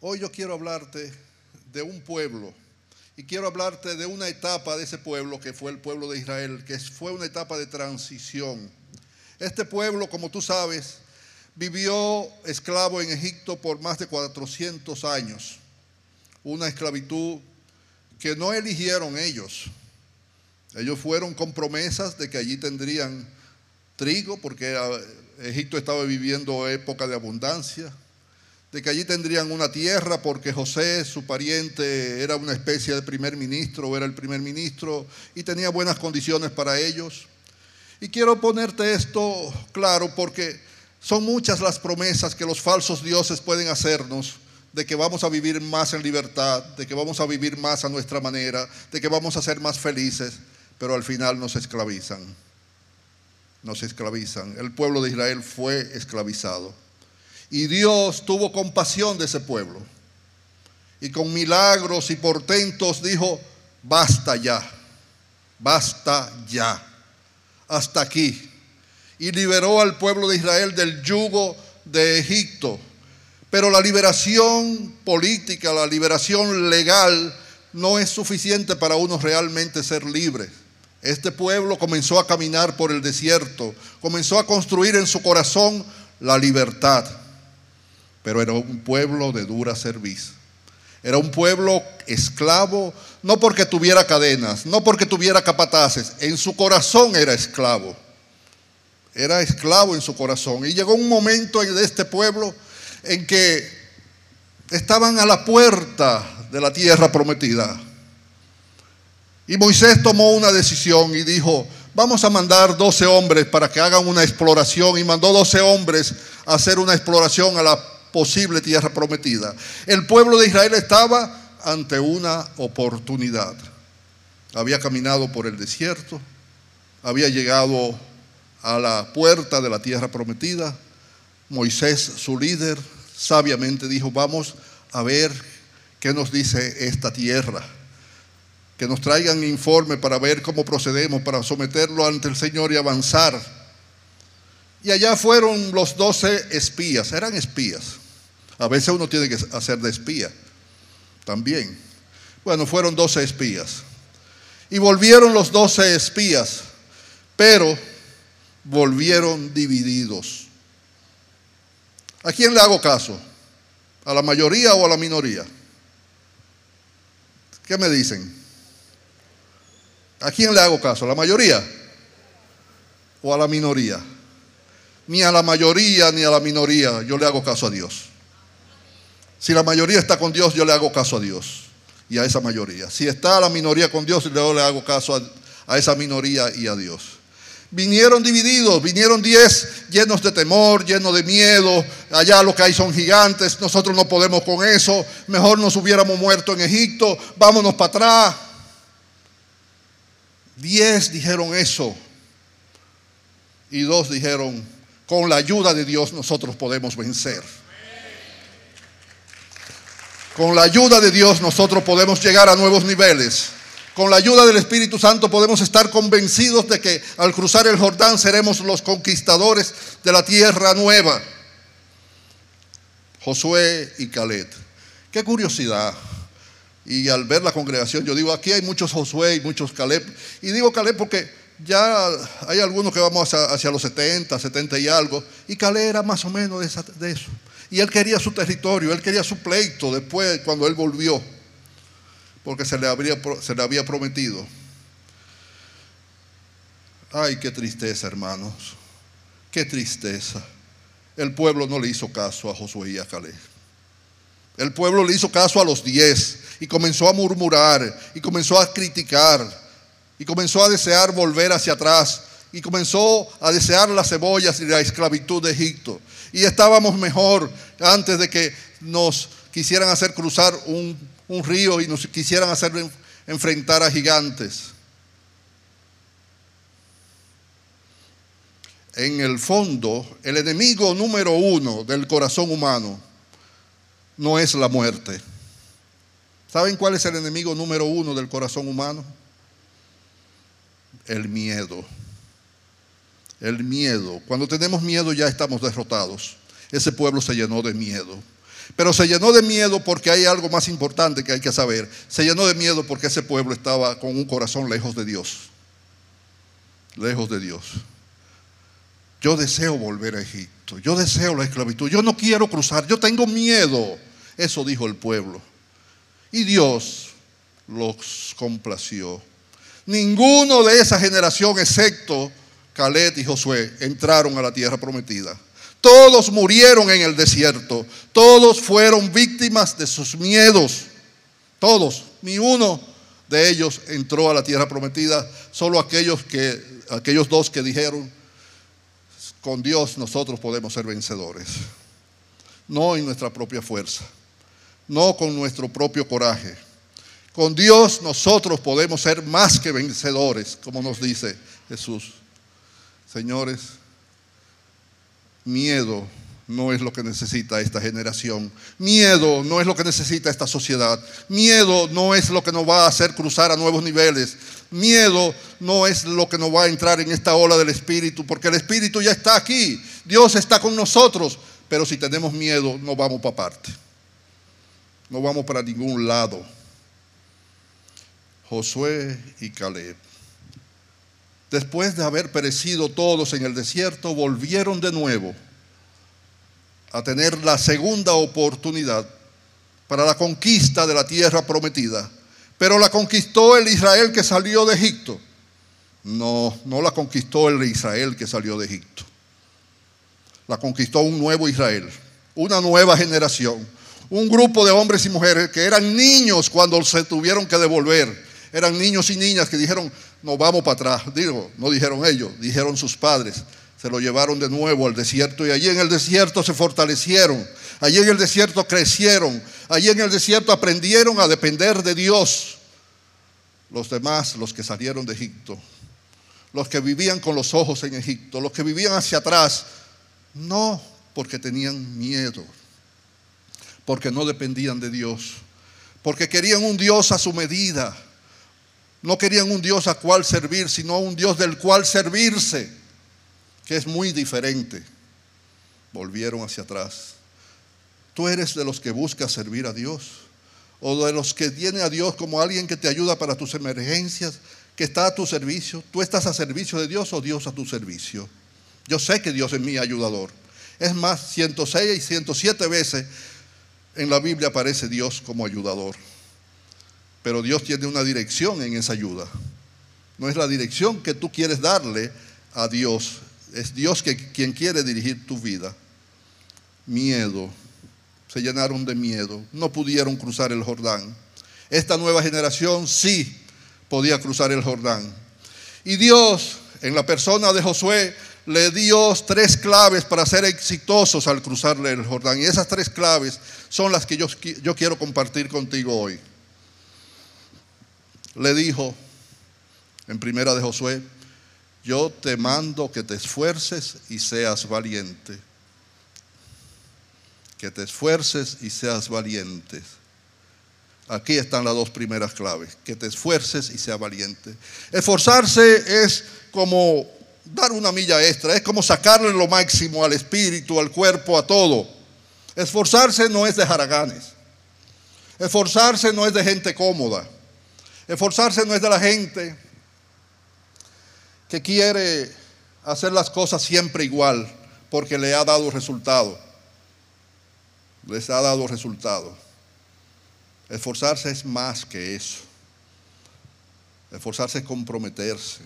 Hoy yo quiero hablarte de un pueblo y quiero hablarte de una etapa de ese pueblo que fue el pueblo de Israel, que fue una etapa de transición. Este pueblo, como tú sabes, vivió esclavo en Egipto por más de 400 años, una esclavitud que no eligieron ellos. Ellos fueron con promesas de que allí tendrían trigo, porque Egipto estaba viviendo época de abundancia, de que allí tendrían una tierra, porque José, su pariente, era una especie de primer ministro, o era el primer ministro, y tenía buenas condiciones para ellos. Y quiero ponerte esto claro porque son muchas las promesas que los falsos dioses pueden hacernos de que vamos a vivir más en libertad, de que vamos a vivir más a nuestra manera, de que vamos a ser más felices, pero al final nos esclavizan. Nos esclavizan. El pueblo de Israel fue esclavizado. Y Dios tuvo compasión de ese pueblo. Y con milagros y portentos dijo, basta ya, basta ya, hasta aquí y liberó al pueblo de Israel del yugo de Egipto. Pero la liberación política, la liberación legal no es suficiente para uno realmente ser libre. Este pueblo comenzó a caminar por el desierto, comenzó a construir en su corazón la libertad, pero era un pueblo de dura servicio. Era un pueblo esclavo, no porque tuviera cadenas, no porque tuviera capataces, en su corazón era esclavo era esclavo en su corazón. Y llegó un momento de este pueblo en que estaban a la puerta de la tierra prometida. Y Moisés tomó una decisión y dijo, vamos a mandar 12 hombres para que hagan una exploración. Y mandó 12 hombres a hacer una exploración a la posible tierra prometida. El pueblo de Israel estaba ante una oportunidad. Había caminado por el desierto, había llegado a la puerta de la tierra prometida, Moisés, su líder, sabiamente dijo, vamos a ver qué nos dice esta tierra. Que nos traigan informe para ver cómo procedemos, para someterlo ante el Señor y avanzar. Y allá fueron los doce espías, eran espías. A veces uno tiene que hacer de espía también. Bueno, fueron doce espías. Y volvieron los doce espías, pero volvieron divididos. ¿A quién le hago caso? ¿A la mayoría o a la minoría? ¿Qué me dicen? ¿A quién le hago caso? ¿A la mayoría o a la minoría? Ni a la mayoría ni a la minoría yo le hago caso a Dios. Si la mayoría está con Dios, yo le hago caso a Dios y a esa mayoría. Si está la minoría con Dios, yo le hago caso a, a esa minoría y a Dios. Vinieron divididos, vinieron diez llenos de temor, llenos de miedo. Allá lo que hay son gigantes, nosotros no podemos con eso. Mejor nos hubiéramos muerto en Egipto, vámonos para atrás. Diez dijeron eso. Y dos dijeron, con la ayuda de Dios nosotros podemos vencer. Con la ayuda de Dios nosotros podemos llegar a nuevos niveles. Con la ayuda del Espíritu Santo podemos estar convencidos de que al cruzar el Jordán seremos los conquistadores de la tierra nueva. Josué y Caleb. Qué curiosidad. Y al ver la congregación, yo digo, aquí hay muchos Josué y muchos Caleb. Y digo Caleb porque ya hay algunos que vamos hacia, los 70, 70 y algo. Y Caleb era más o menos de, eso. Y él quería su territorio, él quería su pleito después cuando él volvió porque se le, había prometido. Ay, qué tristeza, hermanos. Qué tristeza. El pueblo no le hizo caso a Josué y a Caleb. El pueblo le hizo caso a los diez y comenzó a murmurar y comenzó a criticar y comenzó a desear volver hacia atrás y comenzó a desear las cebollas y la esclavitud de Egipto. Y estábamos mejor antes de que nos quisieran hacer cruzar un río y nos quisieran hacer enfrentar a gigantes. En el fondo, el enemigo número uno del corazón humano no es la muerte. ¿Saben cuál es el enemigo número uno del corazón humano? El miedo. El miedo. Cuando tenemos miedo ya estamos derrotados. Ese pueblo se llenó de miedo. Pero se llenó de miedo porque hay algo más importante que hay que saber. Se llenó de miedo porque ese pueblo estaba con un corazón lejos de Dios. Lejos de Dios. Yo deseo volver a Egipto. Yo deseo la esclavitud. Yo no quiero cruzar. Yo tengo miedo. Eso dijo el pueblo. Y Dios los complació. Ninguno de esa generación, excepto Caleb y Josué, entraron a la tierra prometida. Todos murieron en el desierto. Todos fueron víctimas de sus miedos. Todos. Ni uno de ellos entró a la tierra prometida. Solo aquellos, que, aquellos dos que dijeron, con Dios nosotros podemos ser vencedores. No en nuestra propia fuerza. No con nuestro propio coraje. Con Dios nosotros podemos ser más que vencedores, como nos dice Jesús. Señores, Miedo no es lo que necesita esta generación. Miedo no es lo que necesita esta sociedad. Miedo no es lo que nos va a hacer cruzar a nuevos niveles. Miedo no es lo que nos va a entrar en esta ola del Espíritu, porque el Espíritu ya está aquí. Dios está con nosotros. Pero si tenemos miedo, no vamos para parte. No vamos para ningún lado. Josué y Caleb. Después de haber perecido todos en el desierto, volvieron de nuevo a tener la segunda oportunidad para la conquista de la tierra prometida. Pero la conquistó el Israel que salió de Egipto. No, no la conquistó el Israel que salió de Egipto. La conquistó un nuevo Israel, una nueva generación, un grupo de hombres y mujeres que eran niños cuando se tuvieron que devolver. Eran niños y niñas que dijeron, nos vamos para atrás. Digo, no dijeron ellos, dijeron sus padres. Se lo llevaron de nuevo al desierto y allí en el desierto se fortalecieron. Allí en el desierto crecieron. Allí en el desierto aprendieron a depender de Dios. Los demás, los que salieron de Egipto, los que vivían con los ojos en Egipto, los que vivían hacia atrás, no porque tenían miedo, porque no dependían de Dios, porque querían un Dios a su medida no querían un Dios a cual servir, sino un Dios del cual servirse, que es muy diferente. Volvieron hacia atrás. Tú eres de los que buscas servir a Dios o de los que tiene a Dios como alguien que te ayuda para tus emergencias, que está a tu servicio. Tú estás a servicio de Dios o Dios a tu servicio. Yo sé que Dios es mi ayudador. Es más, 106 y 107 veces en la Biblia aparece Dios como ayudador. Pero Dios tiene una dirección en esa ayuda. No es la dirección que tú quieres darle a Dios. Es Dios que, quien quiere dirigir tu vida. Miedo. Se llenaron de miedo. No pudieron cruzar el Jordán. Esta nueva generación sí podía cruzar el Jordán. Y Dios, en la persona de Josué, le dio tres claves para ser exitosos al cruzarle el Jordán. Y esas tres claves son las que yo, yo quiero compartir contigo hoy le dijo en primera de Josué, yo te mando que te esfuerces y seas valiente. Que te esfuerces y seas valiente. Aquí están las dos primeras claves, que te esfuerces y seas valiente. Esforzarse es como dar una milla extra, es como sacarle lo máximo al espíritu, al cuerpo, a todo. Esforzarse no es de jaraganes. Esforzarse no es de gente cómoda. Esforzarse no es de la gente que quiere hacer las cosas siempre igual porque le ha dado resultado. Les ha dado resultado. Esforzarse es más que eso. Esforzarse es comprometerse.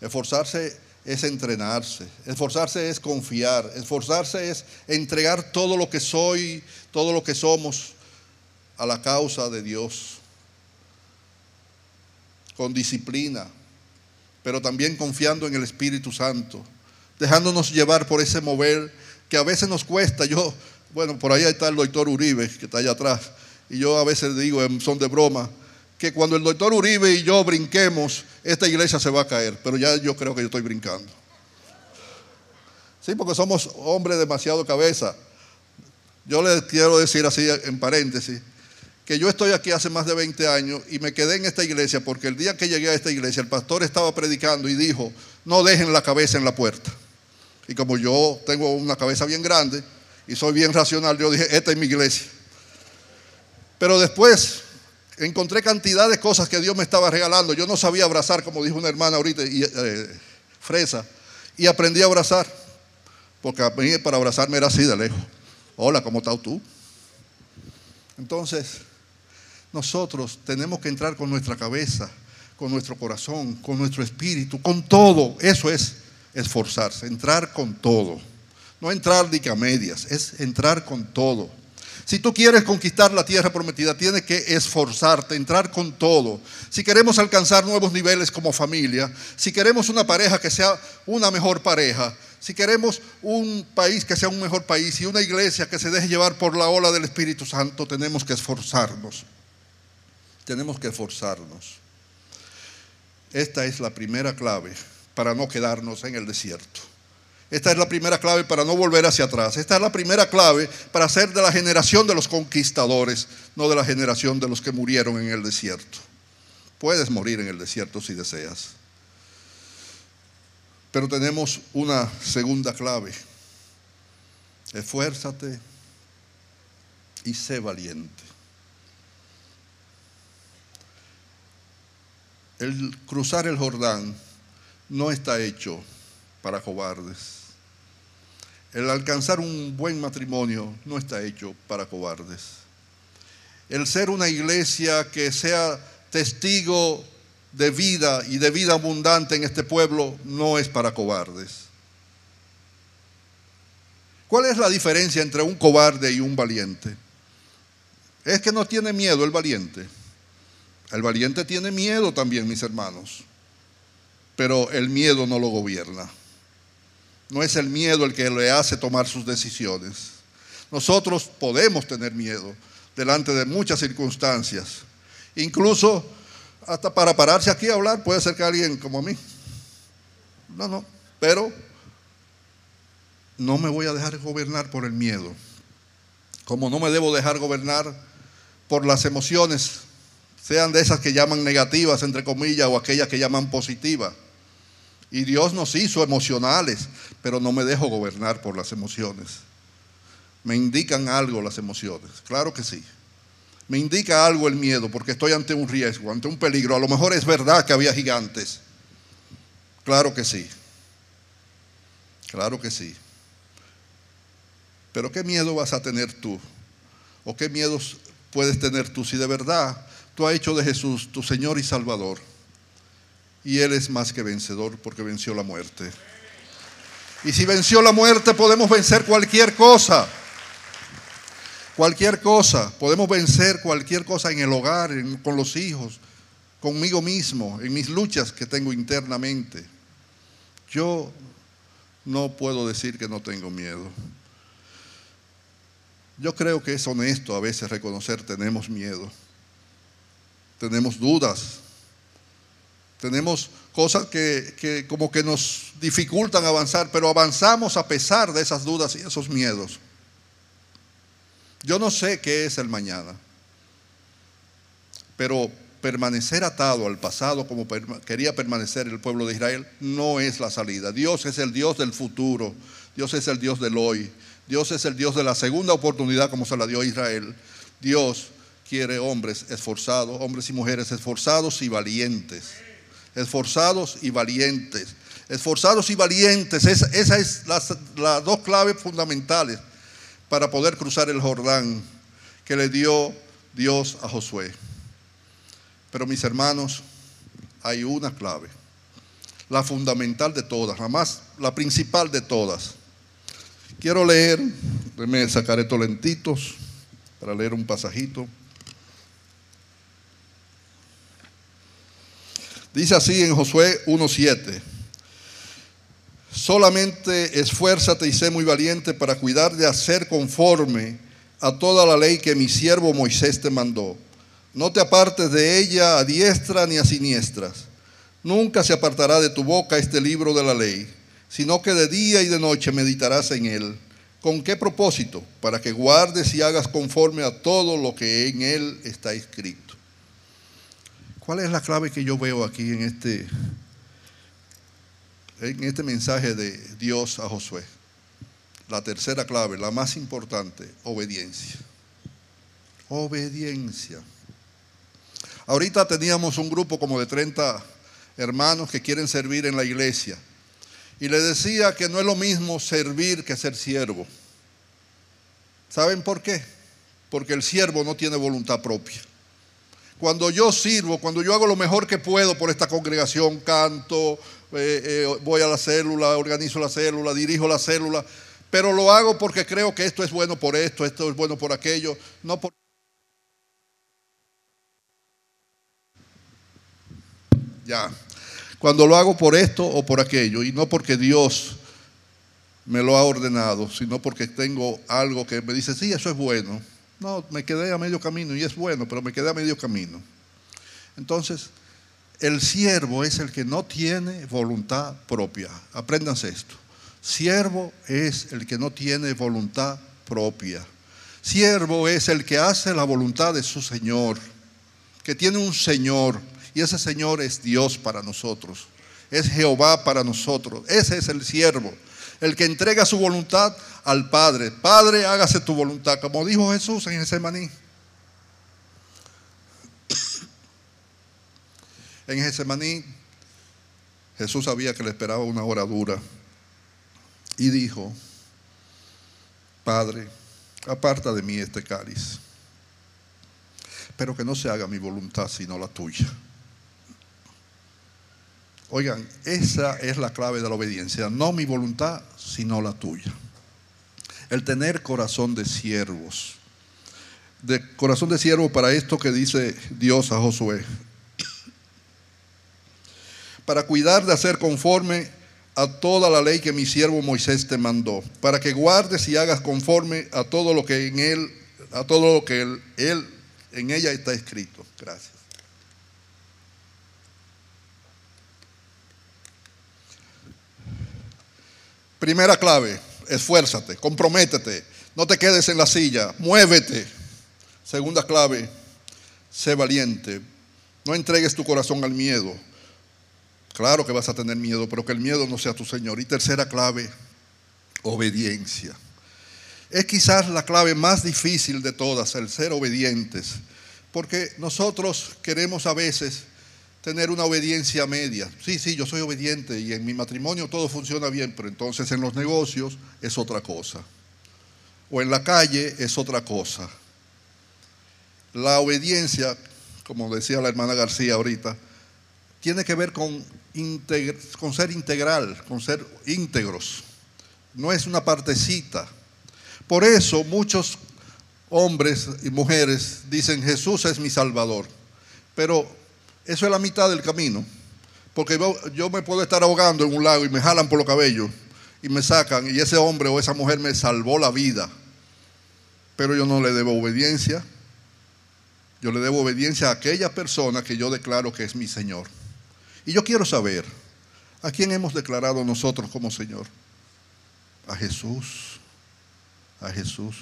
Esforzarse es entrenarse. Esforzarse es confiar. Esforzarse es entregar todo lo que soy, todo lo que somos a la causa de Dios con disciplina, pero también confiando en el Espíritu Santo, dejándonos llevar por ese mover que a veces nos cuesta. Yo, bueno, por ahí está el doctor Uribe, que está allá atrás, y yo a veces digo en son de broma, que cuando el doctor Uribe y yo brinquemos, esta iglesia se va a caer, pero ya yo creo que yo estoy brincando. Sí, porque somos hombres demasiado cabeza. Yo les quiero decir así en paréntesis, que yo estoy aquí hace más de 20 años y me quedé en esta iglesia porque el día que llegué a esta iglesia el pastor estaba predicando y dijo, no dejen la cabeza en la puerta. Y como yo tengo una cabeza bien grande, y soy bien racional, yo dije, esta es mi iglesia. Pero después encontré cantidad de cosas que Dios me estaba regalando. Yo no sabía abrazar, como dijo una hermana ahorita, y, eh, fresa, y aprendí a abrazar. Porque a mí para abrazarme era así de lejos. Hola, ¿cómo estás tú? Entonces, nosotros tenemos que entrar con nuestra cabeza, con nuestro corazón, con nuestro espíritu, con todo. Eso es esforzarse, entrar con todo. No entrar de a medias, es entrar con todo. Si tú quieres conquistar la tierra prometida, tienes que esforzarte, entrar con todo. Si queremos alcanzar nuevos niveles como familia, si queremos una pareja que sea una mejor pareja, si queremos un país que sea un mejor país y una iglesia que se deje llevar por la ola del Espíritu Santo, tenemos que esforzarnos. Tenemos que esforzarnos. Esta es la primera clave para no quedarnos en el desierto. Esta es la primera clave para no volver hacia atrás. Esta es la primera clave para ser de la generación de los conquistadores, no de la generación de los que murieron en el desierto. Puedes morir en el desierto si deseas. Pero tenemos una segunda clave. Esfuérzate y sé valiente. El cruzar el Jordán no está hecho para cobardes. El alcanzar un buen matrimonio no está hecho para cobardes. El ser una iglesia que sea testigo de vida y de vida abundante en este pueblo no es para cobardes. ¿Cuál es la diferencia entre un cobarde y un valiente? Es que no tiene miedo el valiente. El valiente tiene miedo también, mis hermanos, pero el miedo no lo gobierna. No es el miedo el que le hace tomar sus decisiones. Nosotros podemos tener miedo delante de muchas circunstancias. Incluso hasta para pararse aquí a hablar puede ser que alguien como a mí. No, no. Pero no me voy a dejar gobernar por el miedo. Como no me debo dejar gobernar por las emociones, sean de esas que llaman negativas, entre comillas, o aquellas que llaman positivas. Y Dios nos hizo emocionales, pero no me dejo gobernar por las emociones. Me indican algo las emociones, claro que sí. Me indica algo el miedo porque estoy ante un riesgo, ante un peligro. A lo mejor es verdad que había gigantes. Claro que sí. Claro que sí. Pero ¿qué miedo vas a tener tú? ¿O qué miedos puedes tener tú si de verdad tú has hecho de Jesús tu Señor y Salvador? Y Él es más que vencedor porque venció la muerte. Y si venció la muerte podemos vencer cualquier cosa. Cualquier cosa. Podemos vencer cualquier cosa en el hogar, con los hijos, conmigo mismo, en mis luchas que tengo internamente. Yo no puedo decir que no tengo miedo. Yo creo que es honesto a veces reconocer tenemos miedo. Tenemos dudas, tenemos cosas que, como que nos dificultan avanzar, pero avanzamos a pesar de esas dudas y esos miedos. Yo no sé qué es el mañana, pero permanecer atado al pasado como quería permanecer el pueblo de Israel no es la salida. Dios es el Dios del futuro, Dios es el Dios del hoy, Dios es el Dios de la segunda oportunidad como se la dio a Israel. Dios quiere hombres esforzados, hombres y mujeres esforzados y valientes esforzados y valientes. Esforzados y valientes, esas esa es las, las dos claves fundamentales para poder cruzar el Jordán que le dio Dios a Josué. Pero mis hermanos, hay una clave, la fundamental de todas, la más, la principal de todas. Quiero leer, me sacaré estos lentitos para leer un pasajito. Dice así en Josué 1.7. Solamente esfuérzate y sé muy valiente para cuidar de hacer conforme a toda la ley que mi siervo Moisés te mandó. No te apartes de ella a diestra ni a siniestras. Nunca se apartará de tu boca este libro de la ley, sino que de día y de noche meditarás en él. ¿Con qué propósito? Para que guardes y hagas conforme a todo lo que en él está escrito. ¿Cuál es la clave que yo veo aquí en este, en este mensaje de Dios a Josué? la tercera clave, la más importante, obediencia. Obediencia. Ahorita teníamos un grupo como de 30 hermanos que quieren servir en la iglesia. Y le decía que no es lo mismo servir que ser siervo. ¿Saben por qué? Porque el siervo no tiene voluntad propia. Cuando yo sirvo, cuando yo hago lo mejor que puedo por esta congregación, canto, eh, eh, voy a la célula, organizo la célula, dirijo la célula, pero lo hago porque creo que esto es bueno por esto, esto es bueno por aquello, no por... Ya, cuando lo hago por esto o por aquello, y no porque Dios me lo ha ordenado, sino porque tengo algo que me dice, sí, eso es bueno. No, me quedé a medio camino y es bueno, pero me quedé a medio camino. Entonces, el siervo es el que no tiene voluntad propia. Apréndanse esto. Siervo es el que no tiene voluntad propia. Siervo es el que hace la voluntad de su Señor, que tiene un Señor, y ese Señor es Dios para nosotros, es Jehová para nosotros. Ese es el siervo, el que entrega su voluntad al Padre. Padre, hágase tu voluntad, como dijo Jesús en ese maní. En Getsemaní, Jesús sabía que le esperaba una hora dura y dijo, Padre, aparta de mí este cáliz, pero que no se haga mi voluntad sino la tuya. Oigan, esa es la clave de la obediencia, no mi voluntad sino la tuya. El tener corazón de siervos. De corazón de siervo para esto que dice Dios a Josué. Para cuidar de hacer conforme a toda la ley que mi siervo Moisés te mandó, para que guardes y hagas conforme a todo lo que en él, a todo lo que él, en ella está escrito. Gracias. Primera clave, esfuérzate, comprométete, no te quedes en la silla, muévete. Segunda clave, sé valiente, no entregues tu corazón al miedo. Claro que vas a tener miedo, pero que el miedo no sea tu Señor. Y tercera clave, obediencia. Es quizás la clave más difícil de todas, el ser obedientes, porque nosotros queremos a veces tener una obediencia media. Sí, sí, yo soy obediente y en mi matrimonio todo funciona bien, pero entonces en los negocios es otra cosa. O en la calle es otra cosa. La obediencia, como decía la hermana García ahorita, tiene que ver con, con ser integral, con ser íntegros. No es una partecita. Por eso muchos hombres y mujeres dicen Jesús es mi Salvador. Pero eso es la mitad del camino. Porque yo me puedo estar ahogando en un lago y me jalan por los cabellos y me sacan y ese hombre o esa mujer me salvó la vida. Pero yo no le debo obediencia. Yo le debo obediencia a aquella persona que yo declaro que es mi Señor. Y yo quiero saber, ¿a quién hemos declarado nosotros como Señor? A Jesús. A Jesús.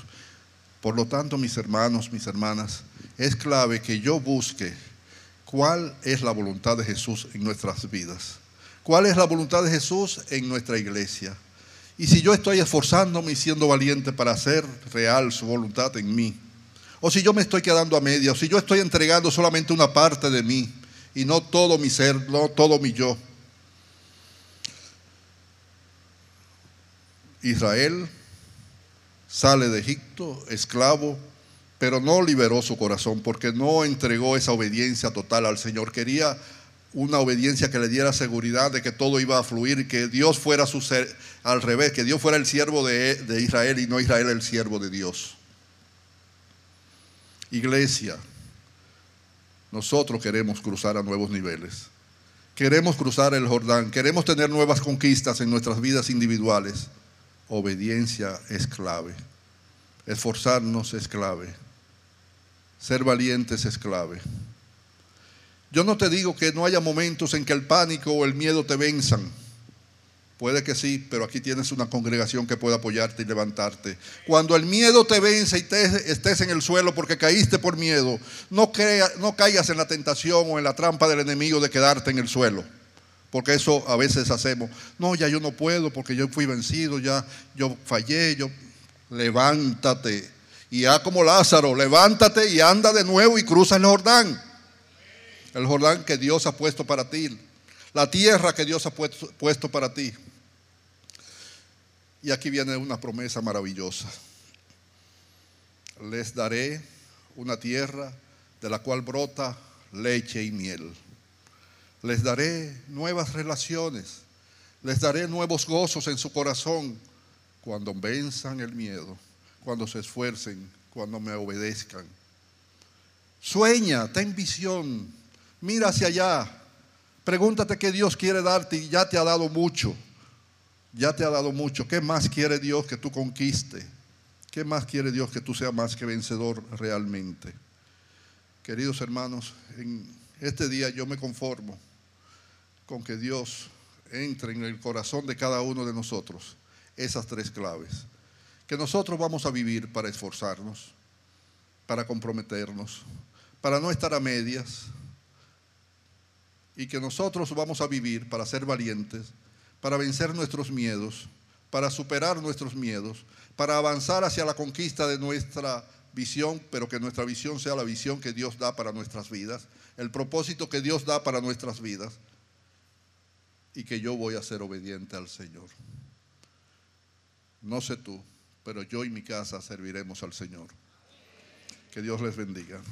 Por lo tanto, mis hermanos, mis hermanas, es clave que yo busque cuál es la voluntad de Jesús en nuestras vidas. ¿Cuál es la voluntad de Jesús en nuestra iglesia? Y si yo estoy esforzándome y siendo valiente para hacer real su voluntad en mí, o si yo me estoy quedando a media, o si yo estoy entregando solamente una parte de mí, y no todo mi ser, no todo mi yo. Israel sale de Egipto esclavo, pero no liberó su corazón porque no entregó esa obediencia total al Señor. Quería una obediencia que le diera seguridad de que todo iba a fluir, que Dios fuera su ser, al revés, que Dios fuera el siervo de, de Israel y no Israel el siervo de Dios. Iglesia, nosotros queremos cruzar a nuevos niveles. Queremos cruzar el Jordán. Queremos tener nuevas conquistas en nuestras vidas individuales. Obediencia es clave. Esforzarnos es clave. Ser valientes es clave. Yo no te digo que no haya momentos en que el pánico o el miedo te venzan Puede que sí, pero aquí tienes una congregación que puede apoyarte y levantarte. Cuando el miedo te vence y te, estés en el suelo porque caíste por miedo, no, no caigas en la tentación o en la trampa del enemigo de quedarte en el suelo. Porque eso a veces hacemos. No, ya yo no puedo porque yo fui vencido, ya yo fallé, yo levántate. Y haz como Lázaro, levántate y anda de nuevo y cruza el Jordán. El Jordán que Dios ha puesto para ti. La tierra que Dios ha puesto, puesto para ti. Y aquí viene una promesa maravillosa. Les daré una tierra de la cual brota leche y miel. Les daré nuevas relaciones. Les daré nuevos gozos en su corazón cuando venzan el miedo, cuando se esfuercen, cuando me obedezcan. Sueña, ten visión, mira hacia allá. Pregúntate qué Dios quiere darte y ya te ha dado mucho. Ya te ha dado mucho. ¿Qué más quiere Dios que tú conquiste? ¿Qué más quiere Dios que tú seas más que vencedor realmente? Queridos hermanos, en este día yo me conformo con que Dios entre en el corazón de cada uno de nosotros esas tres claves. Que nosotros vamos a vivir para esforzarnos, para comprometernos, para no estar a medias. Y que nosotros vamos a vivir para ser valientes, para vencer nuestros miedos, para superar nuestros miedos, para avanzar hacia la conquista de nuestra visión, pero que nuestra visión sea la visión que Dios da para nuestras vidas, el propósito que Dios da para nuestras vidas, y que yo voy a ser obediente al Señor. No sé tú, pero yo y mi casa serviremos al Señor. Que Dios les bendiga.